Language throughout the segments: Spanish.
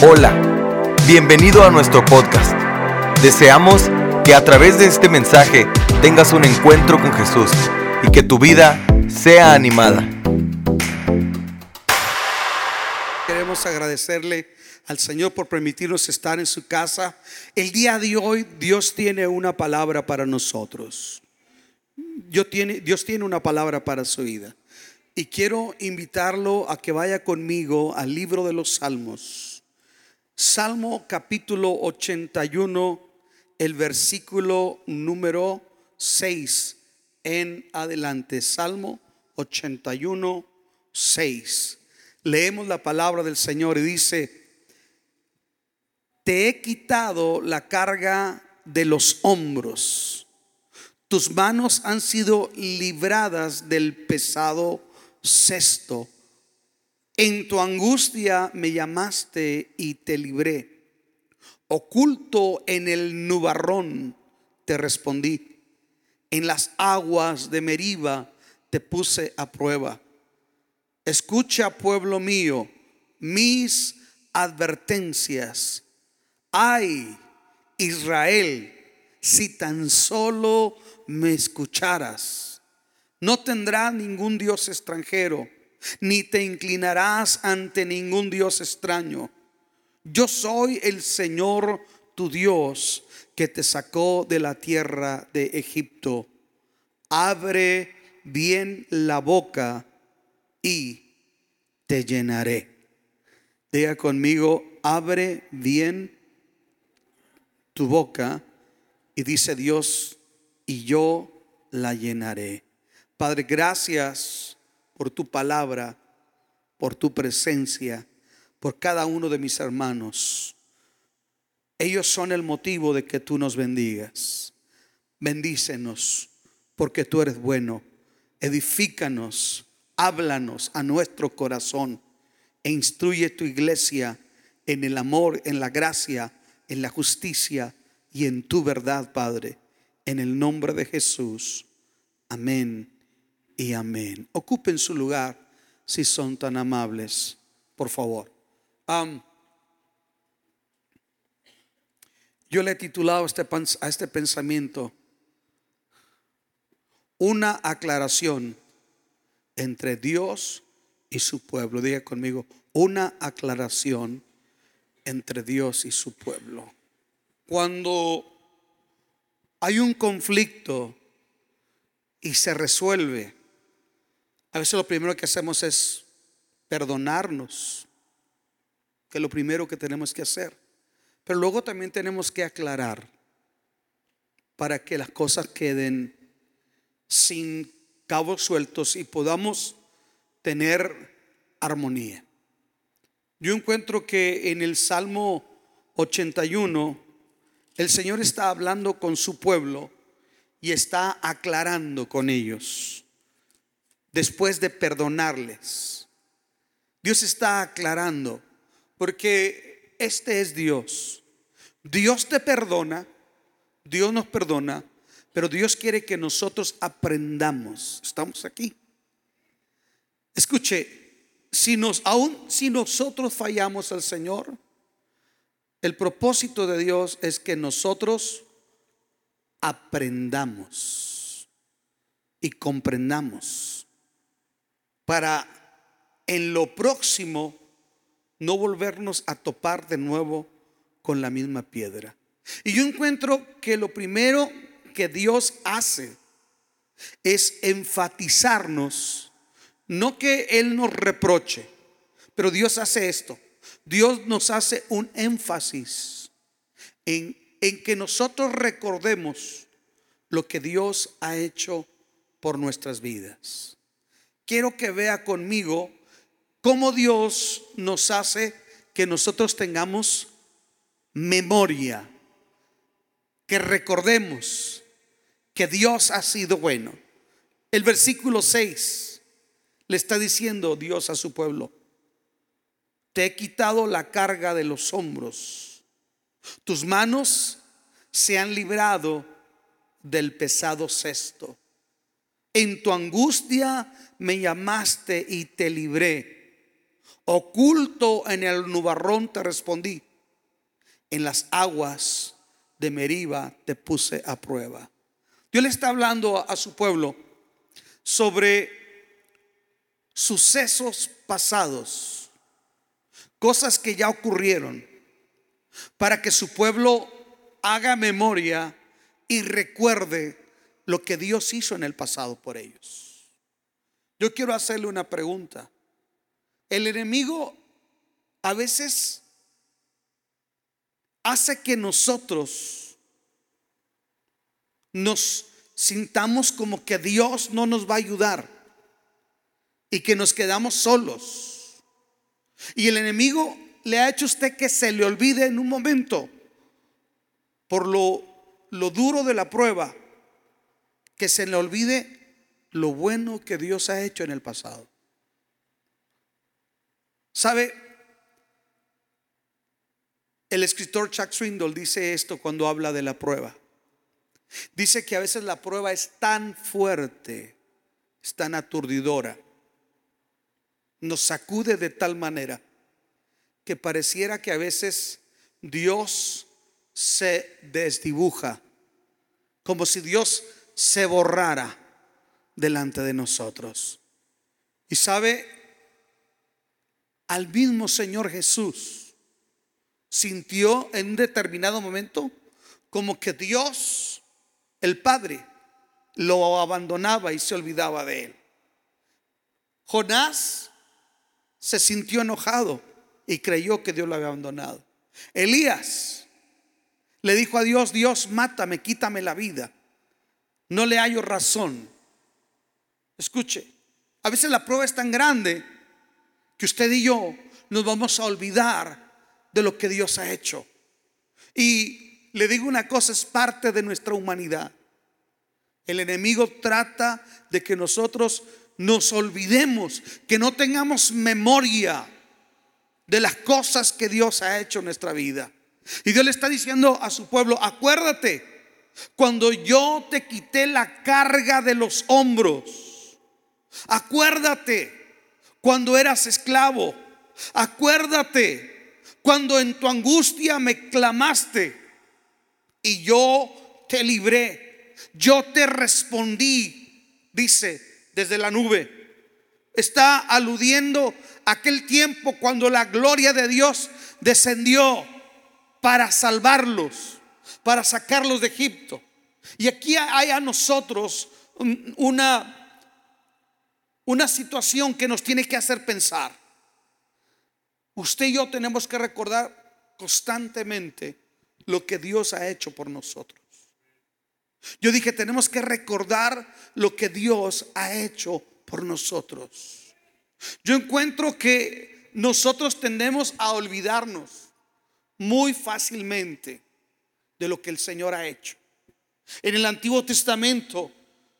Hola, bienvenido a nuestro podcast. Deseamos que a través de este mensaje tengas un encuentro con Jesús y que tu vida sea animada. Queremos agradecerle al Señor por permitirnos estar en su casa. El día de hoy Dios tiene una palabra para nosotros. Dios tiene, una palabra para su vida. Y quiero invitarlo a que vaya conmigo al libro de los Salmos. Salmo capítulo 81, el versículo número 6 en adelante. Salmo 81, 6. Leemos la palabra del Señor y dice, te he quitado la carga de los hombros. Tus manos han sido libradas del pesado cesto. En tu angustia me llamaste y te libré. Oculto en el nubarrón te respondí. En las aguas de Meriba te puse a prueba. Escucha, pueblo mío, mis advertencias. Ay, Israel, si tan solo me escucharas. No tendrás ningún Dios extranjero, ni te inclinarás ante ningún Dios extraño. Yo soy el Señor tu Dios que te sacó de la tierra de Egipto. Abre bien la boca y te llenaré. Diga conmigo, abre bien tu boca y dice Dios, y yo la llenaré. Padre, gracias por tu palabra, por tu presencia, por cada uno de mis hermanos. Ellos son el motivo de que tú nos bendigas. Bendícenos porque tú eres bueno. Edifícanos, háblanos a nuestro corazón e instruye tu iglesia en el amor, en la gracia, en la justicia y en tu verdad, Padre. En el nombre de Jesús. Amén y amén. Ocupen su lugar si son tan amables, por favor. yo le he titulado este, a este pensamiento una aclaración entre Dios y su pueblo. Diga conmigo, una aclaración entre Dios y su pueblo. Cuando hay un conflicto y se resuelve, a veces lo primero que hacemos es perdonarnos, que es lo primero que tenemos que hacer. Pero luego también tenemos que aclarar para que las cosas queden sin cabos sueltos y podamos tener armonía. Yo encuentro que en el Salmo 81 el Señor está hablando con su pueblo y está aclarando con ellos después de perdonarles. Dios está aclarando, porque este es Dios. Dios te perdona, Dios nos perdona, pero Dios quiere que nosotros aprendamos. Estamos aquí. Escuche, si nos aún si nosotros fallamos al Señor, el propósito de Dios es que nosotros aprendamos y comprendamos para en lo próximo no volvernos a topar de nuevo con la misma piedra. Y yo encuentro que lo primero que Dios hace es enfatizarnos, no que Él nos reproche, pero Dios hace esto. Dios nos hace un énfasis en en que nosotros recordemos lo que Dios ha hecho por nuestras vidas. Quiero que vea conmigo cómo Dios nos hace que nosotros tengamos memoria, que recordemos que Dios ha sido bueno. El versículo 6 le está diciendo Dios a su pueblo, te he quitado la carga de los hombros tus manos se han librado del pesado cesto. En tu angustia me llamaste y te libré. oculto en el nubarrón te respondí, en las aguas de Meriba te puse a prueba. Dios le está hablando a su pueblo sobre sucesos pasados, cosas que ya ocurrieron, para que su pueblo haga memoria y recuerde lo que Dios hizo en el pasado por ellos. Yo quiero hacerle una pregunta. El enemigo a veces hace que nosotros nos sintamos como que Dios no nos va a ayudar y que nos quedamos solos. Y el enemigo le ha hecho a usted que se le olvide en un momento por lo, lo duro de la prueba, que se le olvide lo bueno que Dios ha hecho en el pasado. ¿Sabe? El escritor Chuck Swindoll dice esto cuando habla de la prueba. Dice que a veces la prueba es tan fuerte, es tan aturdidora, nos sacude de tal manera que pareciera que a veces Dios se desdibuja, como si Dios se borrara delante de nosotros. Y sabe, al mismo Señor Jesús sintió en un determinado momento como que Dios, el Padre, lo abandonaba y se olvidaba de él. Jonás se sintió enojado y creyó que Dios lo había abandonado. Elías le dijo a Dios, Dios, mátame, quítame la vida. No le hallo razón. Escuche, a veces la prueba es tan grande que usted y yo nos vamos a olvidar de lo que Dios ha hecho. Y le digo una cosa, es parte de nuestra humanidad. El enemigo trata de que nosotros nos olvidemos, que no tengamos memoria de las cosas que Dios ha hecho en nuestra vida. Y Dios le está diciendo a su pueblo, acuérdate, cuando yo te quité la carga de los hombros, acuérdate cuando eras esclavo, acuérdate cuando en tu angustia me clamaste y yo te libré, yo te respondí, dice desde la nube. Está aludiendo aquel tiempo cuando la gloria de Dios descendió para salvarlos, para sacarlos de Egipto. Y aquí hay a nosotros una, una situación que nos tiene que hacer pensar. Usted y yo tenemos que recordar constantemente lo que Dios ha hecho por nosotros. Yo dije, tenemos que recordar lo que Dios ha hecho por nosotros. Yo encuentro que nosotros tendemos a olvidarnos muy fácilmente de lo que el Señor ha hecho. En el Antiguo Testamento,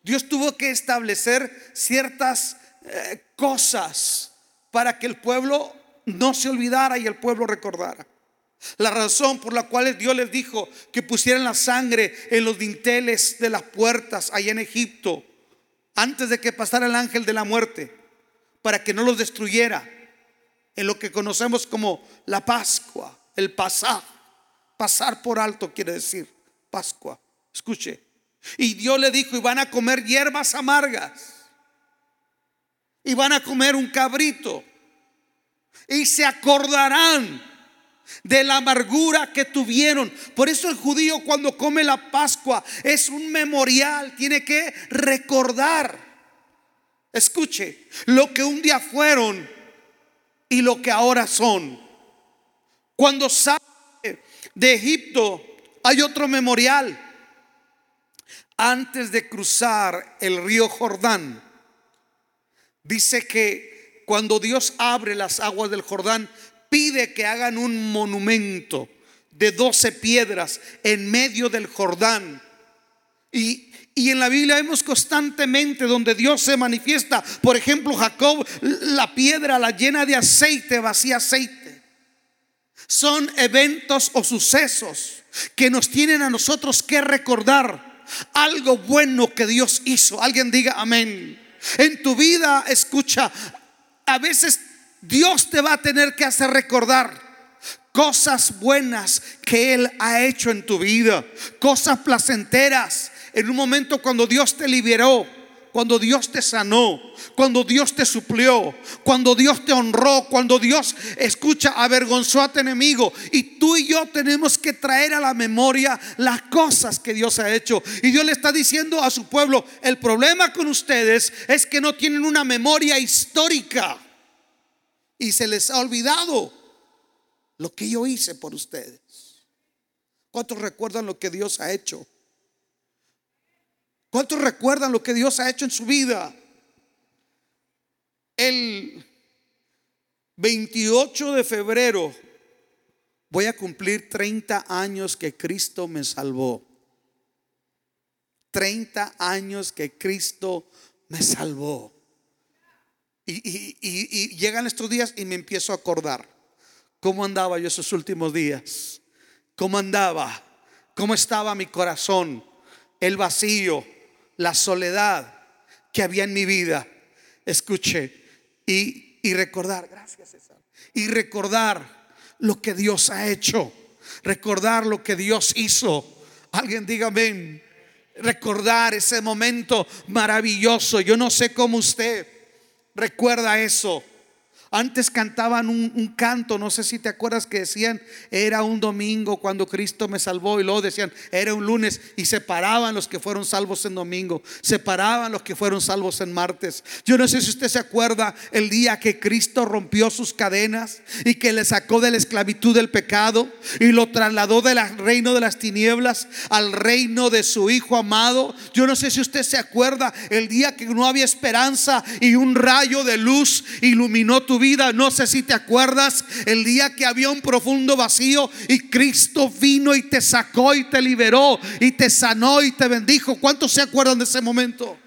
Dios tuvo que establecer ciertas eh, cosas para que el pueblo no se olvidara y el pueblo recordara. La razón por la cual Dios les dijo que pusieran la sangre en los dinteles de las puertas allá en Egipto antes de que pasara el ángel de la muerte para que no los destruyera en lo que conocemos como la Pascua el pasar. Pasar por alto quiere decir Pascua. Escuche. Y Dios le dijo, y van a comer hierbas amargas. Y van a comer un cabrito. Y se acordarán de la amargura que tuvieron. Por eso el judío cuando come la Pascua es un memorial, tiene que recordar. Escuche, lo que un día fueron y lo que ahora son. Cuando sale de Egipto hay otro memorial. Antes de cruzar el río Jordán, dice que cuando Dios abre las aguas del Jordán, pide que hagan un monumento de doce piedras en medio del Jordán. Y, y, en la Biblia vemos constantemente donde Dios se manifiesta. Por ejemplo, Jacob, la piedra la llena de aceite, vacía aceite. Son eventos o sucesos que nos tienen a nosotros que recordar algo bueno que Dios hizo. Alguien diga amén. En tu vida, escucha, a veces Dios te va a tener que hacer recordar cosas buenas que Él ha hecho en tu vida, cosas placenteras. En un momento cuando Dios te liberó, cuando Dios te sanó, cuando Dios te suplió, cuando Dios te honró, cuando Dios escucha, avergonzó a tu enemigo. Y tú y yo tenemos que traer a la memoria las cosas que Dios ha hecho. Y Dios le está diciendo a su pueblo, el problema con ustedes es que no tienen una memoria histórica. Y se les ha olvidado lo que yo hice por ustedes. ¿Cuántos recuerdan lo que Dios ha hecho? ¿Cuántos recuerdan lo que Dios ha hecho en su vida? El 28 de febrero voy a cumplir 30 años que Cristo me salvó. 30 años que Cristo me salvó. Y, llegan estos días y me empiezo a acordar cómo andaba yo esos últimos días. Cómo andaba, cómo estaba mi corazón, el vacío, la soledad que había en mi vida. Escuche, y, y recordar, y recordar lo que Dios ha hecho, recordar lo que Dios hizo. Alguien diga amén. Recordar ese momento maravilloso. Yo no sé cómo usted recuerda eso. Antes cantaban un, canto, no sé si te acuerdas que decían, era un domingo cuando Cristo me salvó y luego decían, era un lunes y separaban los que fueron salvos en domingo, separaban los que fueron salvos en martes. Yo no sé si usted se acuerda el día que Cristo rompió sus cadenas y que le sacó de la esclavitud del pecado y lo trasladó del reino de las tinieblas al reino de su Hijo amado. Yo no sé si usted se acuerda el día que no había esperanza y un rayo de luz iluminó tu vida. No sé si te acuerdas el día que había un profundo vacío y Cristo vino y te sacó y te liberó y te sanó y te bendijo. ¿Cuántos se acuerdan de ese momento?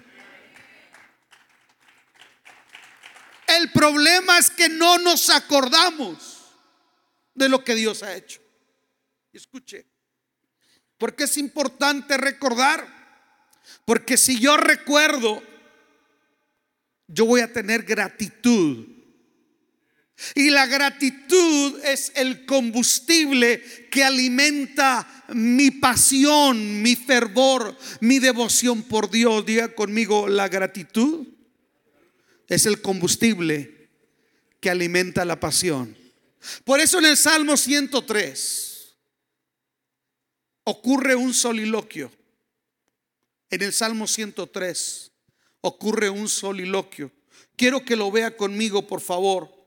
El problema es que no nos acordamos de lo que Dios ha hecho. Escuche, porque es importante recordar. Porque si yo recuerdo, yo voy a tener gratitud y la gratitud es el combustible que alimenta mi pasión, mi fervor, mi devoción por Dios. Diga conmigo, la gratitud es el combustible que alimenta la pasión. Por eso en el Salmo 103 ocurre un soliloquio. En el Salmo 103 ocurre un soliloquio. Quiero que lo vea conmigo, por favor.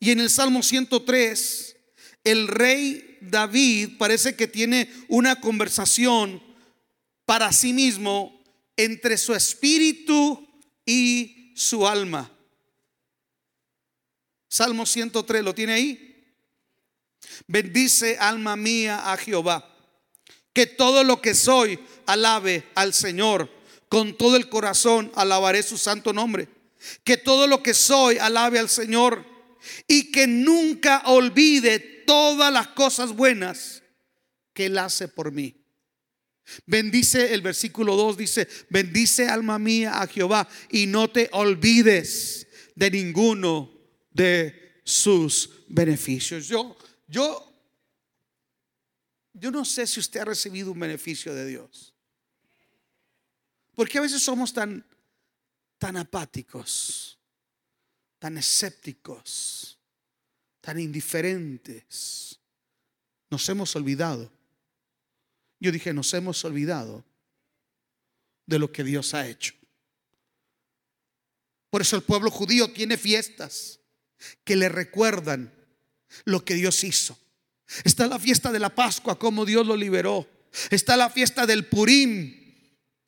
Y en el Salmo 103, el rey David parece que tiene una conversación para sí mismo entre su espíritu y su alma. Salmo 103, ¿lo tiene ahí? Bendice alma mía a Jehová. Que todo lo que soy alabe al Señor. Con todo el corazón alabaré su santo nombre. Que todo lo que soy alabe al Señor y que nunca olvide todas las cosas buenas que Él hace por mí. Bendice el versículo 2, dice, bendice alma mía a Jehová y no te olvides de ninguno de sus beneficios. Yo, yo, yo no sé si usted ha recibido un beneficio de Dios. Porque a veces somos tan, tan apáticos tan escépticos, tan indiferentes. Nos hemos olvidado. Yo dije, nos hemos olvidado de lo que Dios ha hecho. Por eso el pueblo judío tiene fiestas que le recuerdan lo que Dios hizo. Está la fiesta de la Pascua, como Dios lo liberó. Está la fiesta del Purim,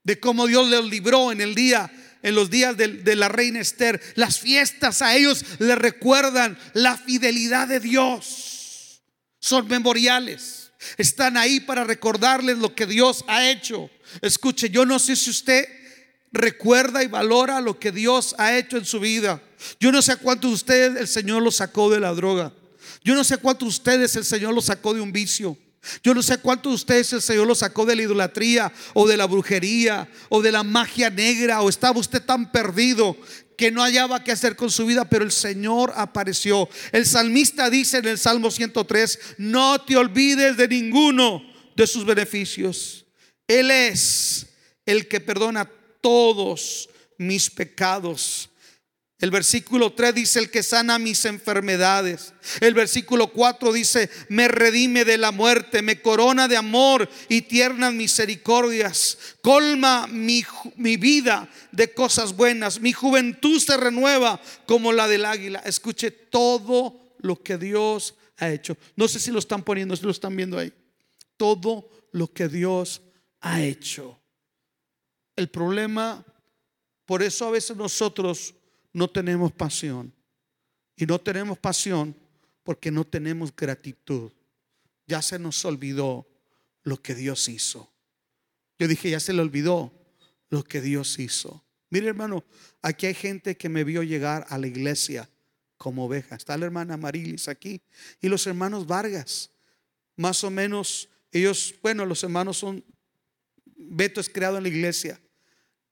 de cómo Dios lo libró en el día en los días de, la reina Esther. Las fiestas a ellos le recuerdan la fidelidad de Dios. Son memoriales. Están ahí para recordarles lo que Dios ha hecho. Escuche, yo no sé si usted recuerda y valora lo que Dios ha hecho en su vida. Yo no sé a cuántos de ustedes el Señor lo sacó de la droga. Yo no sé a cuántos de ustedes el Señor lo sacó de un vicio. Yo no sé cuántos de ustedes el Señor lo sacó de la idolatría o de la brujería o de la magia negra o estaba usted tan perdido que no hallaba qué hacer con su vida, pero el Señor apareció. El salmista dice en el Salmo 103, no te olvides de ninguno de sus beneficios. Él es el que perdona todos mis pecados. El versículo 3 dice, el que sana mis enfermedades. El versículo 4 dice, me redime de la muerte, me corona de amor y tiernas misericordias. Colma mi, mi vida de cosas buenas. Mi juventud se renueva como la del águila. Escuche todo lo que Dios ha hecho. No sé si lo están poniendo, si lo están viendo ahí. Todo lo que Dios ha hecho. El problema, por eso a veces nosotros no tenemos pasión. Y no tenemos pasión porque no tenemos gratitud. Ya se nos olvidó lo que Dios hizo. Yo dije, ya se le olvidó lo que Dios hizo. Mire hermano, aquí hay gente que me vio llegar a la iglesia como oveja. Está la hermana Marilis aquí y los hermanos Vargas. Más o menos, ellos, bueno, los hermanos son, Beto es creado en la iglesia,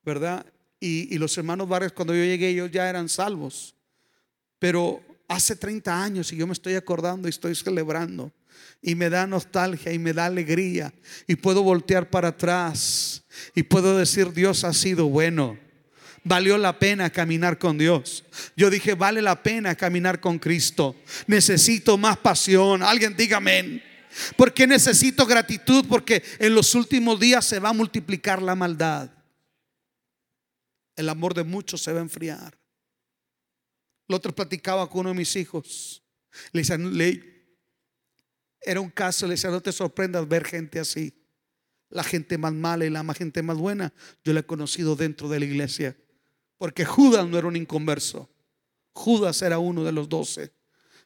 ¿verdad? Y, los hermanos Vargas, cuando yo llegué, ellos ya eran salvos. Pero hace 30 años y yo me estoy acordando y estoy celebrando. Y me da nostalgia y me da alegría. Y puedo voltear para atrás y puedo decir, Dios ha sido bueno. Valió la pena caminar con Dios. Yo dije, vale la pena caminar con Cristo. Necesito más pasión. Alguien diga amén. Porque necesito gratitud, porque en los últimos días se va a multiplicar la maldad el amor de muchos se va a enfriar. Lo otro platicaba con uno de mis hijos. Le decía, era un caso, le decía, no te sorprendas ver gente así. La gente más mala y la más gente más buena, yo la he conocido dentro de la iglesia. Porque Judas no era un inconverso. Judas era uno de los doce.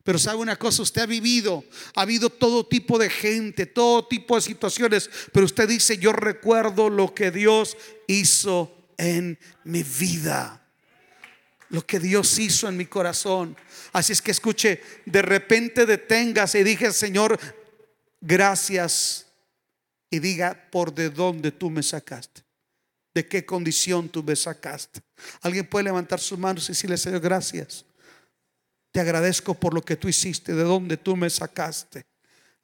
Pero sabe una cosa, usted ha vivido, ha habido todo tipo de gente, todo tipo de situaciones, pero usted dice, yo recuerdo lo que Dios hizo en mi vida. Lo que Dios hizo en mi corazón. Así es que escuche, de repente deténgase y dije, Señor, gracias. Y diga, por de dónde tú me sacaste. De qué condición tú me sacaste. Alguien puede levantar sus manos y decirle, Señor, gracias. Te agradezco por lo que tú hiciste, de dónde tú me sacaste.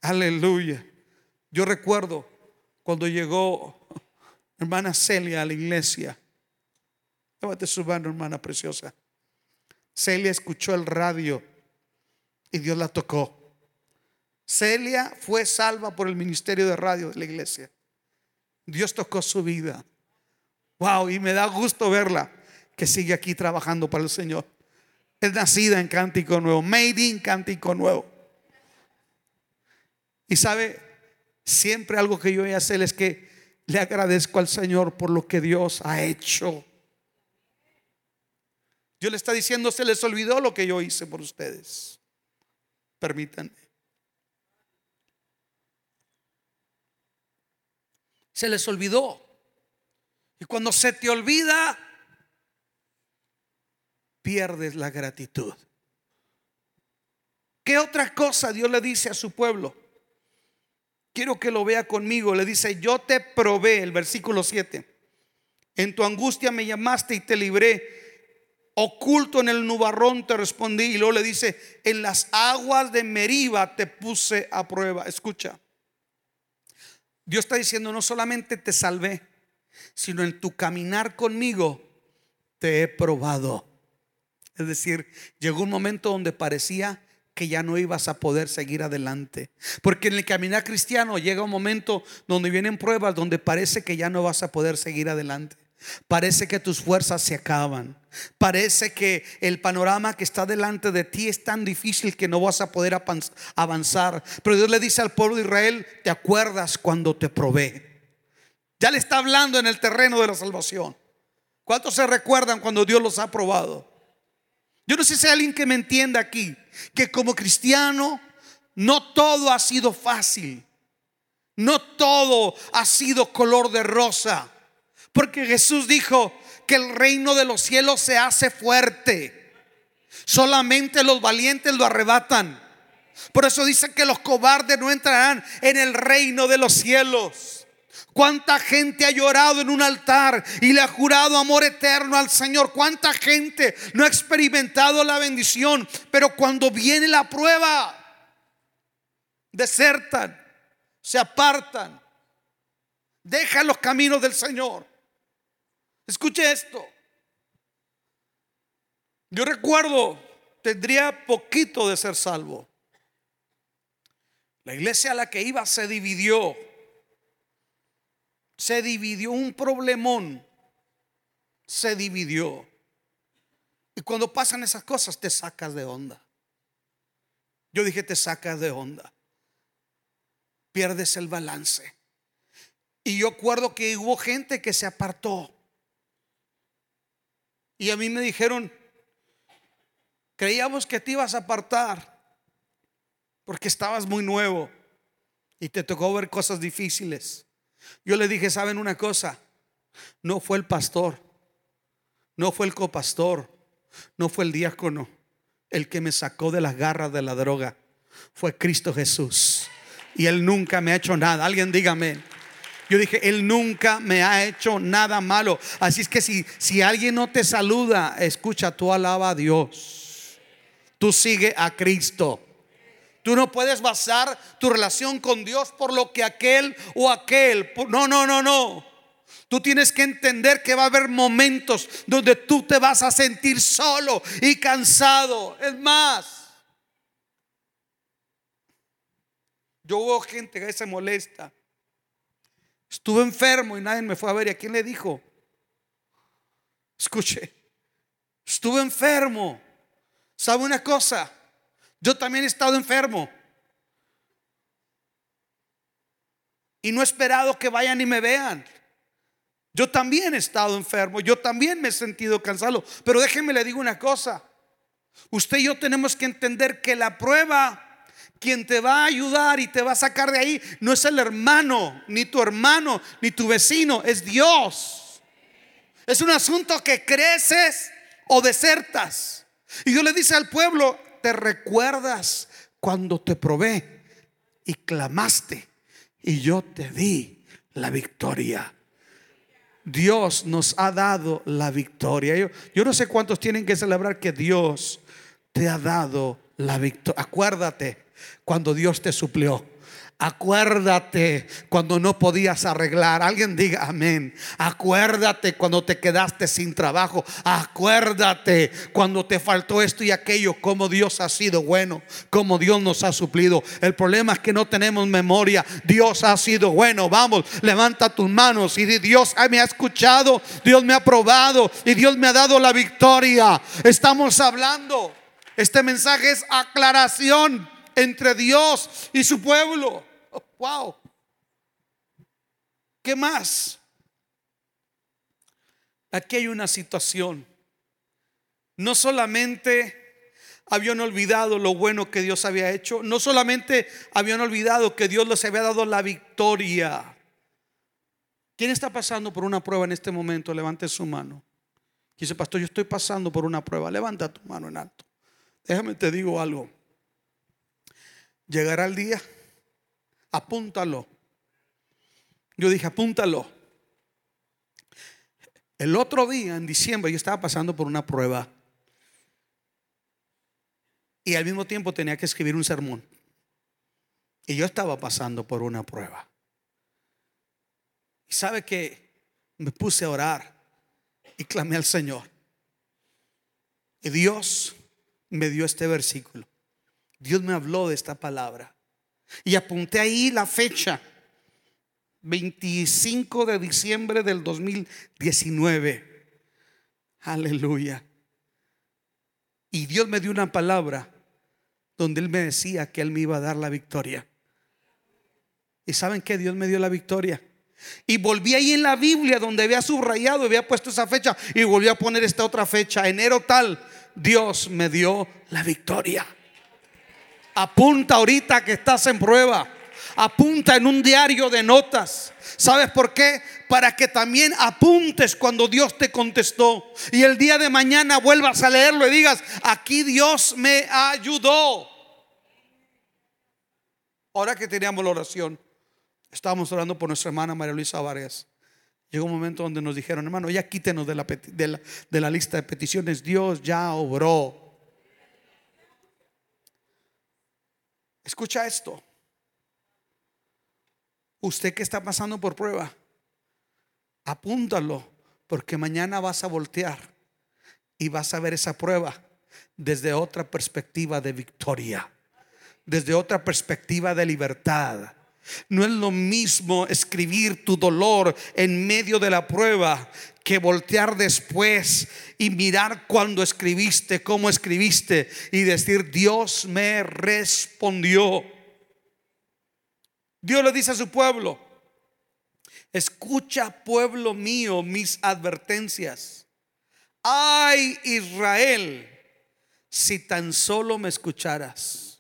Aleluya. Yo recuerdo cuando llegó hermana Celia a la iglesia. Llévate su mano, hermana preciosa. Celia escuchó el radio y Dios la tocó. Celia fue salva por el ministerio de radio de la iglesia. Dios tocó su vida. Wow, y me da gusto verla que sigue aquí trabajando para el Señor. Es nacida en Cántico Nuevo, made in Cántico Nuevo. Y sabe, siempre algo que yo voy a hacer es que le agradezco al Señor por lo que Dios ha hecho. Dios le está diciendo, se les olvidó lo que yo hice por ustedes. Permítanme. Se les olvidó. Y cuando se te olvida, pierdes la gratitud. ¿Qué otra cosa Dios le dice a su pueblo? Quiero que lo vea conmigo. Le dice, yo te probé, el versículo 7. En tu angustia me llamaste y te libré oculto en el nubarrón te respondí. Y luego le dice, en las aguas de Meriba te puse a prueba. Escucha. Dios está diciendo, no solamente te salvé, sino en tu caminar conmigo te he probado. Es decir, llegó un momento donde parecía que ya no ibas a poder seguir adelante. Porque en el caminar cristiano llega un momento donde vienen pruebas donde parece que ya no vas a poder seguir adelante. Parece que tus fuerzas se acaban. Parece que el panorama que está delante de ti es tan difícil que no vas a poder avanzar. Pero Dios le dice al pueblo de Israel, ¿te acuerdas cuando te probé? Ya le está hablando en el terreno de la salvación. ¿Cuántos se recuerdan cuando Dios los ha probado? Yo no sé si hay alguien que me entienda aquí, que como cristiano no todo ha sido fácil. No todo ha sido color de rosa. Porque Jesús dijo que el reino de los cielos se hace fuerte. Solamente los valientes lo arrebatan. Por eso dice que los cobardes no entrarán en el reino de los cielos. ¿Cuánta gente ha llorado en un altar y le ha jurado amor eterno al Señor? ¿Cuánta gente no ha experimentado la bendición? Pero cuando viene la prueba, desertan, se apartan, dejan los caminos del Señor. Escuche esto. Yo recuerdo, tendría poquito de ser salvo. La iglesia a la que iba se dividió. Se dividió un problemón. Se dividió. Y cuando pasan esas cosas te sacas de onda. Yo dije, te sacas de onda. Pierdes el balance. Y yo acuerdo que hubo gente que se apartó. Y a mí me dijeron, creíamos que te ibas a apartar porque estabas muy nuevo y te tocó ver cosas difíciles. Yo le dije, ¿saben una cosa? No fue el pastor, no fue el copastor, no fue el diácono el que me sacó de las garras de la droga. Fue Cristo Jesús. Y Él nunca me ha hecho nada. Alguien dígame. Yo dije, Él nunca me ha hecho nada malo. Así es que si, si alguien no te saluda, escucha, tú alaba a Dios. Tú sigue a Cristo. Tú no puedes basar tu relación con Dios por lo que aquel o aquel. No, no, no, no. Tú tienes que entender que va a haber momentos donde tú te vas a sentir solo y cansado. Es más, yo hubo gente que se molesta. Estuve enfermo y nadie me fue a ver. ¿Y a quién le dijo? Escuche, estuve enfermo. ¿Sabe una cosa? Yo también he estado enfermo. Y no he esperado que vayan y me vean. Yo también he estado enfermo. Yo también me he sentido cansado. Pero déjenme le digo una cosa. Usted y yo tenemos que entender que la prueba, quien te va a ayudar y te va a sacar de ahí, no es el hermano, ni tu hermano, ni tu vecino, es Dios. Es un asunto que creces o desertas. Y Dios le dice al pueblo, te recuerdas cuando te probé y clamaste y yo te di la victoria. Dios nos ha dado la victoria. Yo, yo, no sé cuántos tienen que celebrar que Dios te ha dado la victoria. Acuérdate cuando Dios te suplió. Acuérdate cuando no podías arreglar. Alguien diga amén. Acuérdate cuando te quedaste sin trabajo. Acuérdate cuando te faltó esto y aquello. Como Dios ha sido bueno. Como Dios nos ha suplido. El problema es que no tenemos memoria. Dios ha sido bueno. Vamos, levanta tus manos y di, Dios me ha escuchado. Dios me ha probado. Y Dios me ha dado la victoria. Estamos hablando. Este mensaje es aclaración entre Dios y su pueblo. wow. ¿Qué más? Aquí hay una situación. No solamente habían olvidado lo bueno que Dios había hecho, no solamente habían olvidado que Dios les había dado la victoria. ¿Quién está pasando por una prueba en este momento? Levante su mano. Dice, pastor, yo estoy pasando por una prueba. Levanta tu mano en alto. Déjame te digo algo. Llegará el día, apúntalo. Yo dije, apúntalo. El otro día, en diciembre, yo estaba pasando por una prueba. Y al mismo tiempo tenía que escribir un sermón. Y yo estaba pasando por una prueba. Y sabe que me puse a orar y clamé al Señor. Y Dios me dio este versículo. Dios me habló de esta palabra. Y apunté ahí la fecha. 25 de diciembre del 2019. Aleluya. Y Dios me dio una palabra donde Él me decía que Él me iba a dar la victoria. ¿Y saben que Dios me dio la victoria? Y volví ahí en la Biblia donde había subrayado, había puesto esa fecha y volví a poner esta otra fecha, enero tal. Dios me dio la victoria. Apunta ahorita que estás en prueba. Apunta en un diario de notas. ¿Sabes por qué? Para que también apuntes cuando Dios te contestó. Y el día de mañana vuelvas a leerlo y digas, aquí Dios me ayudó. Ahora que teníamos la oración, Estábamos orando por nuestra hermana María Luisa Vargas. Llegó un momento donde nos dijeron, hermano, ya quítenos de la, lista de peticiones. Dios ya obró. Escucha esto. Usted que está pasando por prueba, apúntalo, porque mañana vas a voltear y vas a ver esa prueba desde otra perspectiva de victoria, desde otra perspectiva de libertad. No es lo mismo escribir tu dolor en medio de la prueba que voltear después y mirar cuando escribiste, cómo escribiste y decir, Dios me respondió. Dios le dice a su pueblo, escucha pueblo mío mis advertencias. Ay Israel, si tan solo me escucharas.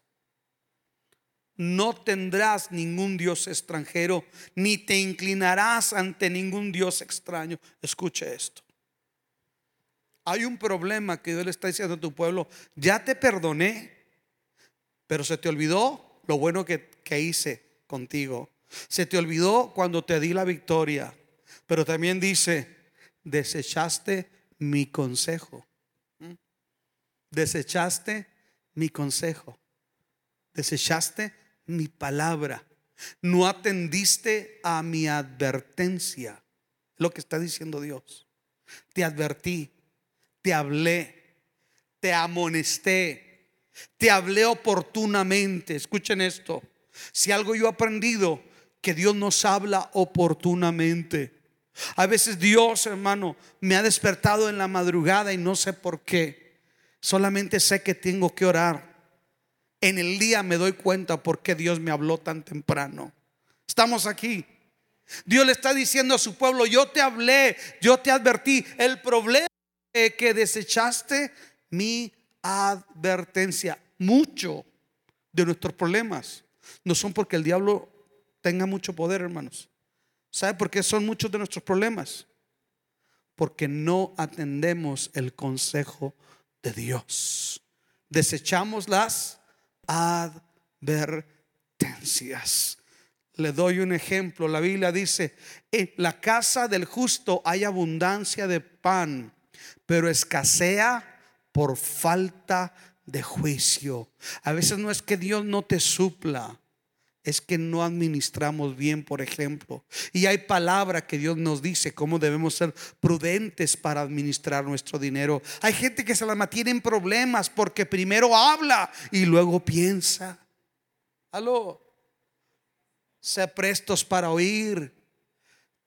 No tendrás ningún Dios extranjero, ni te inclinarás ante ningún Dios extraño. Escuche esto. Hay un problema que Dios le está diciendo a tu pueblo, ya te perdoné, pero se te olvidó lo bueno que, que hice contigo. Se te olvidó cuando te di la victoria. Pero también dice, desechaste mi consejo. Desechaste mi consejo. Desechaste mi palabra. No atendiste a mi advertencia. Lo que está diciendo Dios. Te advertí, te hablé, te amonesté, te hablé oportunamente. Escuchen esto. Si algo yo he aprendido, que Dios nos habla oportunamente. A veces Dios, hermano, me ha despertado en la madrugada y no sé por qué. Solamente sé que tengo que orar. En el día me doy cuenta por qué Dios me habló tan temprano. Estamos aquí. Dios le está diciendo a su pueblo, yo te hablé, yo te advertí. El problema es que desechaste mi advertencia. Mucho de nuestros problemas no son porque el diablo tenga mucho poder, hermanos. ¿Sabe por qué son muchos de nuestros problemas? Porque no atendemos el consejo de Dios. Desechamos las advertencias. Le doy un ejemplo. La Biblia dice, en la casa del justo hay abundancia de pan, pero escasea por falta de juicio. A veces no es que Dios no te supla, es que no administramos bien, por ejemplo. Y hay palabra que Dios nos dice cómo debemos ser prudentes para administrar nuestro dinero. Hay gente que se la mantiene en problemas porque primero habla y luego piensa. Aló. Sé prestos para oír,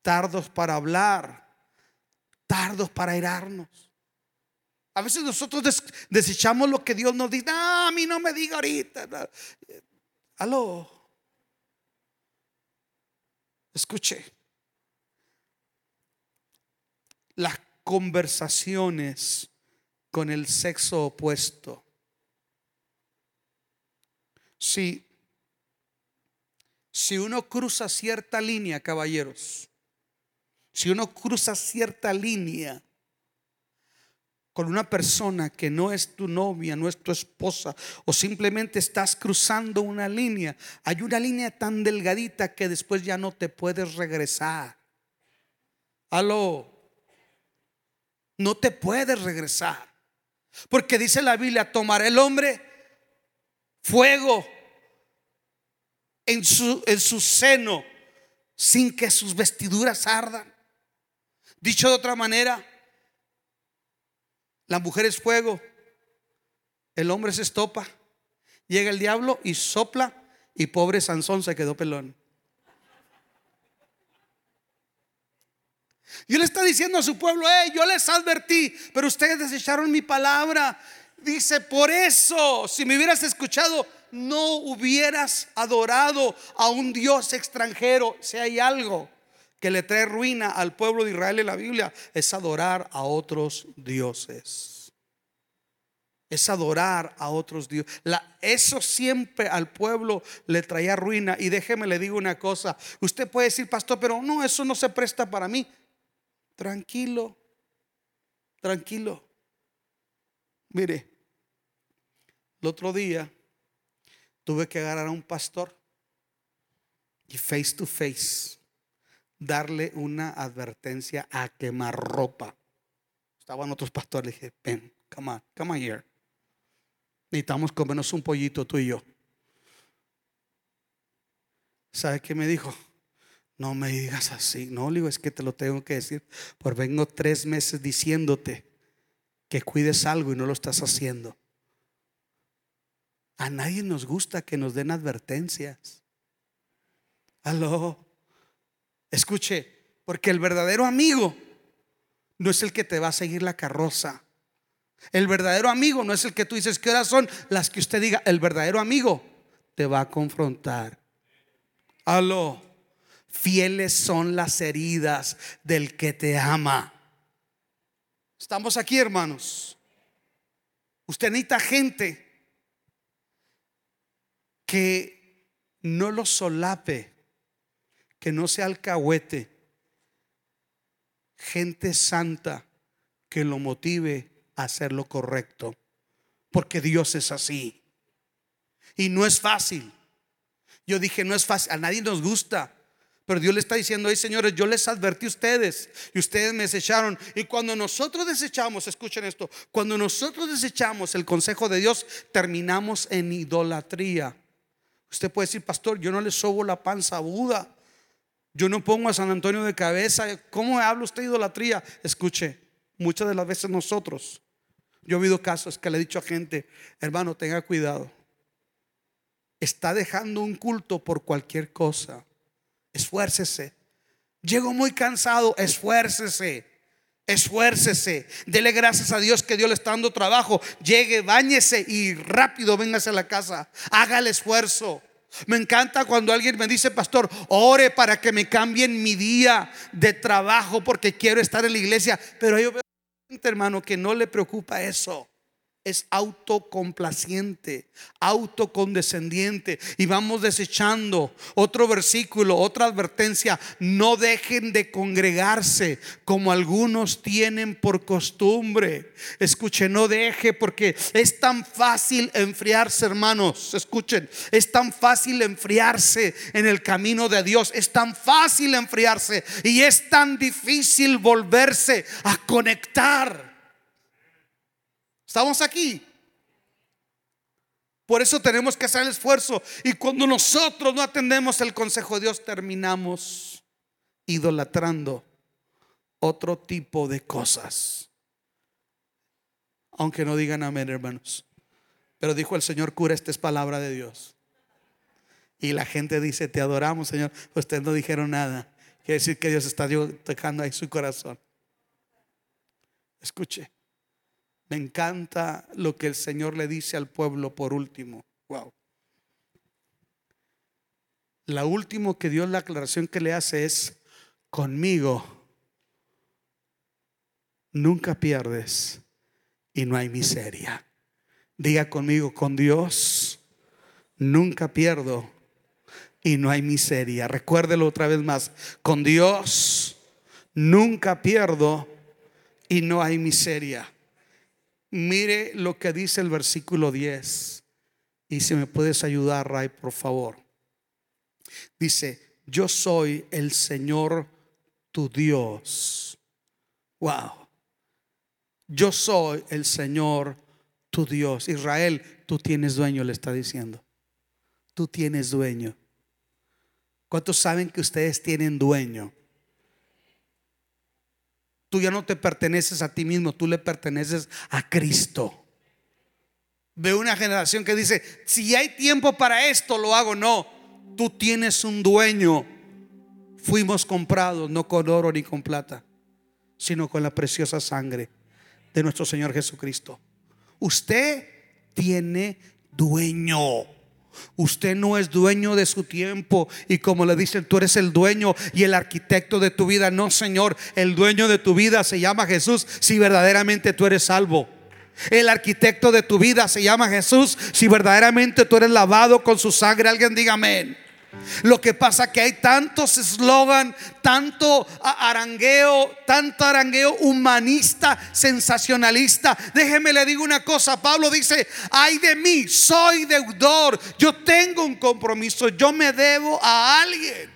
tardos para hablar, tardos para irarnos. A veces nosotros desechamos lo que Dios nos dice. a mí no me diga ahorita. Aló. Escuche. Las conversaciones con el sexo opuesto. Si, si uno cruza cierta línea, caballeros, si uno cruza cierta línea con una persona que no es tu novia, no es tu esposa, o simplemente estás cruzando una línea, hay una línea tan delgadita que después ya no te puedes regresar. Aló, no te puedes regresar. Porque dice la Biblia, tomará el hombre fuego en su, en su seno sin que sus vestiduras ardan. Dicho de otra manera, la mujer es fuego, el hombre se estopa, llega el diablo y sopla y pobre Sansón se quedó pelón. Y él está diciendo a su pueblo, yo les advertí, pero ustedes desecharon mi palabra. Dice, por eso, si me hubieras escuchado, no hubieras adorado a un Dios extranjero. Si hay algo que le trae ruina al pueblo de Israel en la Biblia es adorar a otros dioses. Es adorar a otros dioses. eso siempre al pueblo le traía ruina. Y déjeme le digo una cosa. Usted puede decir, pastor, pero no, eso no se presta para mí. Tranquilo, tranquilo. Mire, el otro día tuve que agarrar a un pastor y face to face darle una advertencia a quemar ropa. Estaban otros pastores, le dije, ven, come on, come on here. Necesitamos comernos un pollito tú y yo. ¿Sabe qué me dijo? No me digas así. No, digo, es que te lo tengo que decir. Por vengo tres meses diciéndote que cuides algo y no lo estás haciendo. A nadie nos gusta que nos den advertencias. Aló. Escuche, porque el verdadero amigo no es el que te va a seguir la carroza. El verdadero amigo no es el que tú dices que horas son las que usted diga. El verdadero amigo te va a confrontar. Aló. Fieles son las heridas del que te ama. Estamos aquí, hermanos. Usted necesita gente que no lo solape, que no sea alcahuete. Gente santa que lo motive a hacer lo correcto. Porque Dios es así. Y no es fácil. Yo dije, no es fácil. A nadie nos gusta. Pero Dios le está diciendo, hey señores, yo les advertí a ustedes y ustedes me desecharon. Y cuando nosotros desechamos, escuchen esto, cuando nosotros desechamos el consejo de Dios, terminamos en idolatría. Usted puede decir, pastor, yo no le sobo la panza a Buda. Yo no pongo a San Antonio de cabeza. ¿Cómo habla usted de idolatría? Escuche, muchas de las veces nosotros, yo he oído casos que le he dicho a gente, hermano, tenga cuidado. Está dejando un culto por cualquier cosa esfuércese. Llego muy cansado, esfuércese. Esfuércese, dele gracias a Dios que Dios le está dando trabajo. Llegue, bañese y rápido véngase a la casa. Haga el esfuerzo. Me encanta cuando alguien me dice, pastor, ore para que me cambien mi día de trabajo porque quiero estar en la iglesia. Pero yo veo gente, hermano, que no le preocupa eso es autocomplaciente, autocondescendiente. Y vamos desechando otro versículo, otra advertencia. No dejen de congregarse como algunos tienen por costumbre. Escuchen, no deje porque es tan fácil enfriarse, hermanos. Escuchen, es tan fácil enfriarse en el camino de Dios. Es tan fácil enfriarse y es tan difícil volverse a conectar. Estamos aquí. Por eso tenemos que hacer el esfuerzo. Y cuando nosotros no atendemos el consejo de Dios, terminamos idolatrando otro tipo de cosas. Aunque no digan amén, hermanos. Pero dijo el Señor cura, esta es palabra de Dios. Y la gente dice, te adoramos, Señor. Ustedes no dijeron nada. Quiere decir que Dios está tocando ahí su corazón. Escuche. Me encanta lo que el Señor le dice al pueblo por último. Wow. La último que Dios la aclaración que le hace es conmigo nunca pierdes y no hay miseria. Diga conmigo, con Dios nunca pierdo y no hay miseria. Recuérdelo otra vez más. Con Dios nunca pierdo y no hay miseria. Mire lo que dice el versículo 10. Y si me puedes ayudar, Ray, por favor. Dice, yo soy el Señor tu Dios. Wow. Yo soy el Señor tu Dios. Israel, tú tienes dueño, le está diciendo. Tú tienes dueño. ¿Cuántos saben que ustedes tienen dueño? Tú ya no te perteneces a ti mismo, tú le perteneces a Cristo. Veo una generación que dice, si hay tiempo para esto, lo hago. No, tú tienes un dueño. Fuimos comprados no con oro ni con plata, sino con la preciosa sangre de nuestro Señor Jesucristo. Usted tiene dueño. Usted no es dueño de su tiempo y como le dicen, tú eres el dueño y el arquitecto de tu vida. No, Señor, el dueño de tu vida se llama Jesús si verdaderamente tú eres salvo. El arquitecto de tu vida se llama Jesús si verdaderamente tú eres lavado con su sangre. Alguien diga amén. Lo que pasa que hay tantos eslogan, tanto arangueo, tanto arangueo humanista, sensacionalista. Déjeme le digo una cosa, Pablo dice, "Ay de mí, soy deudor. Yo tengo un compromiso, yo me debo a alguien.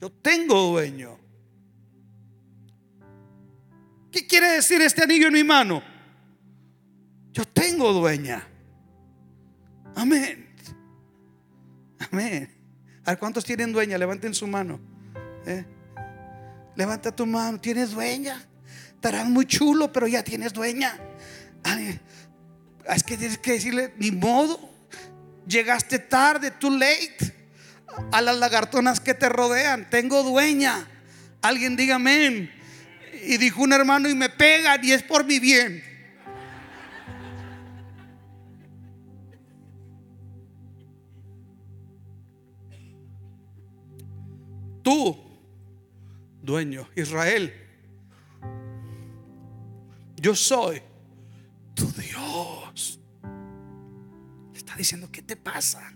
Yo tengo dueño." ¿Qué quiere decir este anillo en mi mano? Yo tengo dueña. Amén. Amén. A ver, ¿cuántos tienen dueña? Levanten su mano. ¿Eh? Levanta tu mano. ¿Tienes dueña? Estarán muy chulo, pero ya tienes dueña. es que tienes que decirle, ni modo. Llegaste tarde, too late. A las lagartonas que te rodean. Tengo dueña. Alguien diga amén. Y dijo un hermano y me pegan y es por mi bien. Tú, dueño, Israel, yo soy tu Dios. Está diciendo, ¿qué te pasa?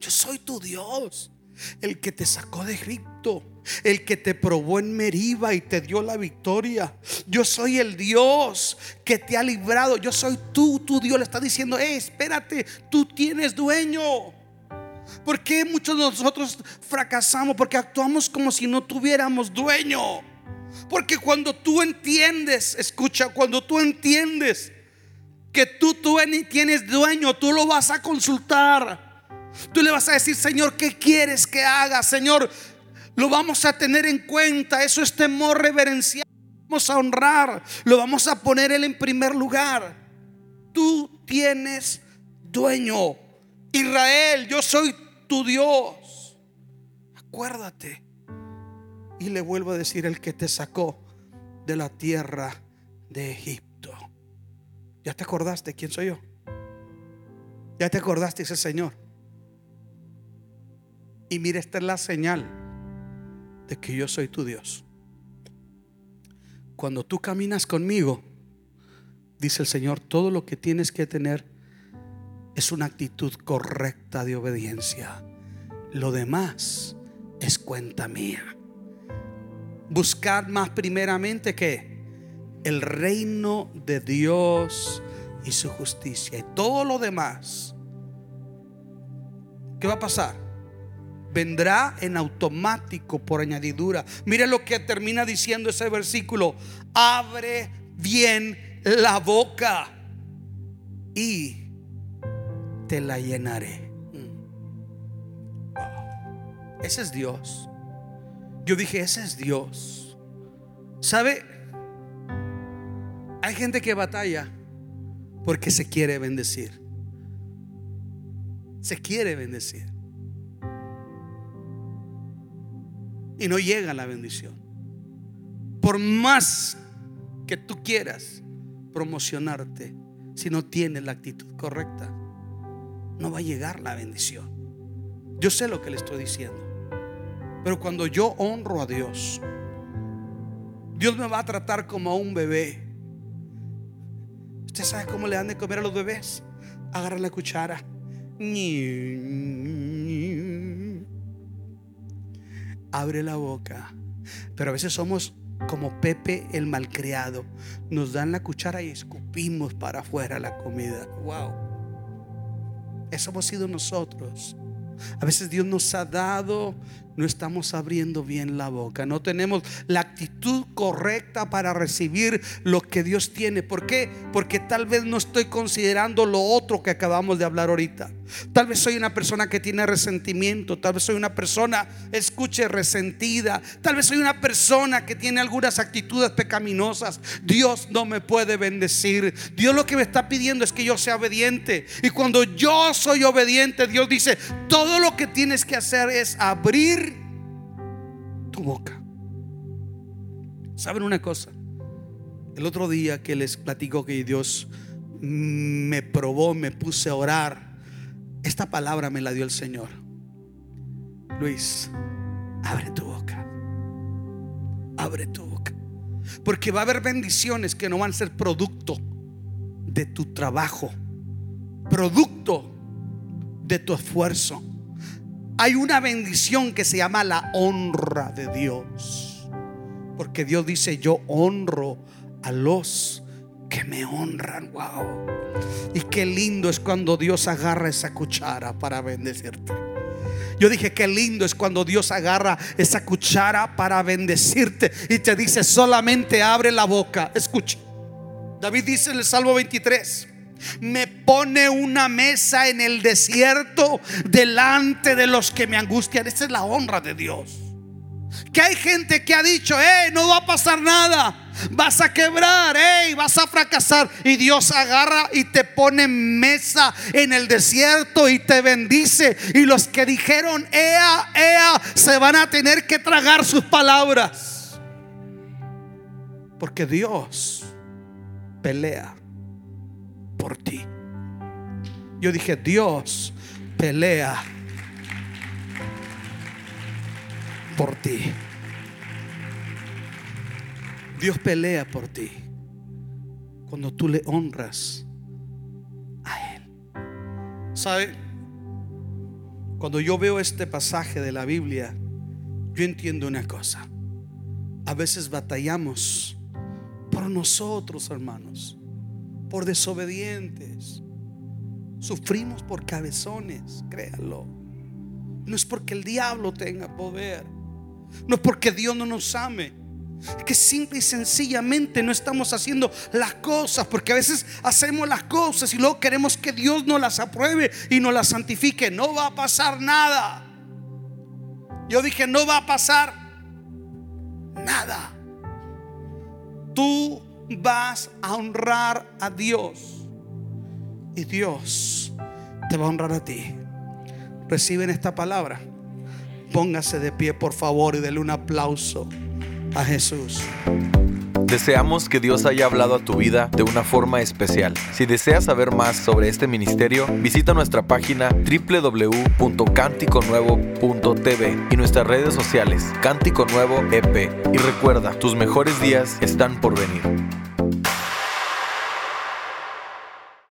Yo soy tu Dios, el que te sacó de Egipto, el que te probó en Meriba y te dio la victoria. Yo soy el Dios que te ha librado. Yo soy tú, tu Dios. Le está diciendo, eh, espérate, tú tienes dueño. ¿Por qué muchos de nosotros fracasamos? Porque actuamos como si no tuviéramos dueño. Porque cuando tú entiendes, escucha, cuando tú entiendes que tú, tú tienes dueño, tú lo vas a consultar. Tú le vas a decir, Señor, ¿qué quieres que haga? Señor, lo vamos a tener en cuenta. Eso es temor reverencial. Vamos a honrar. Lo vamos a poner Él en primer lugar. Tú tienes dueño. Israel, yo soy tu Dios. Acuérdate. Y le vuelvo a decir, el que te sacó de la tierra de Egipto. ¿Ya te acordaste quién soy yo? ¿Ya te acordaste ese Señor? Y mira, esta es la señal de que yo soy tu Dios. Cuando tú caminas conmigo, dice el Señor, todo lo que tienes que tener es una actitud correcta de obediencia. Lo demás es cuenta mía. Buscar más primeramente que el reino de Dios y su justicia. Y todo lo demás, ¿qué va a pasar? Vendrá en automático por añadidura. Mire lo que termina diciendo ese versículo. Abre bien la boca y te la llenaré. Ese es Dios. Yo dije, ese es Dios. ¿Sabe? Hay gente que batalla porque se quiere bendecir. Se quiere bendecir. Y no llega la bendición. Por más que tú quieras promocionarte, si no tienes la actitud correcta, no va a llegar la bendición. Yo sé lo que le estoy diciendo. Pero cuando yo honro a Dios, Dios me va a tratar como a un bebé. ¿Usted sabe cómo le dan de comer a los bebés? Agarra la cuchara. Abre la boca. Pero a veces somos como Pepe el malcriado. Nos dan la cuchara y escupimos para afuera la comida. Wow. Eso hemos sido nosotros. A veces Dios nos ha dado no estamos abriendo bien la boca, no tenemos la actitud correcta para recibir lo que Dios tiene. ¿Por qué? Porque tal vez no estoy considerando lo otro que acabamos de hablar ahorita. Tal vez soy una persona que tiene resentimiento, tal vez soy una persona, escuche, resentida, tal vez soy una persona que tiene algunas actitudes pecaminosas. Dios no me puede bendecir. Dios lo que me está pidiendo es que yo sea obediente. Y cuando yo soy obediente, Dios dice, todo lo que tienes que hacer es abrir tu boca. ¿Saben una cosa? El otro día que les platico que Dios me probó, me puse a orar, esta palabra me la dio el Señor. Luis, abre tu boca. Abre tu boca. Porque va a haber bendiciones que no van a ser producto de tu trabajo, producto de tu esfuerzo Hay una bendición que se llama la honra de Dios. Porque Dios dice, yo honro a los que me honran. Wow. Y qué lindo es cuando Dios agarra esa cuchara para bendecirte. Yo dije, qué lindo es cuando Dios agarra esa cuchara para bendecirte y te dice, solamente abre la boca. Escucha. David dice en el Salmo 23, me pone una mesa en el desierto delante de los que me angustian. Esa es la honra de Dios. Que hay gente que ha dicho, eh, no va a pasar nada vas a quebrar, hey, vas a fracasar. Y Dios agarra y te pone mesa en el desierto y te bendice. Y los que dijeron, ea, ea, se van a tener que tragar sus palabras. Porque Dios pelea por ti. Yo dije, Dios pelea por ti. Dios pelea por ti cuando tú le honras a Él. ¿Sabe? Cuando yo veo este pasaje de la Biblia, yo entiendo una cosa. A veces batallamos por nosotros, hermanos, por desobedientes. Sufrimos por cabezones, créanlo. No es porque el diablo tenga poder. No es porque Dios no nos ame que simple y sencillamente no estamos haciendo las cosas, porque a veces hacemos las cosas y luego queremos que Dios nos las apruebe y nos las santifique. No va a pasar nada. Yo dije, no va a pasar nada. Tú vas a honrar a Dios y Dios te va a honrar a ti. Reciben esta palabra. Póngase de pie, por favor, y denle un aplauso a Jesús. Deseamos que Dios haya hablado a tu vida de una forma especial. Si deseas saber más sobre este ministerio, visita nuestra página www.canticonuevo.tv y nuestras redes sociales Cántico Nuevo EP. Y recuerda, tus mejores días están por venir.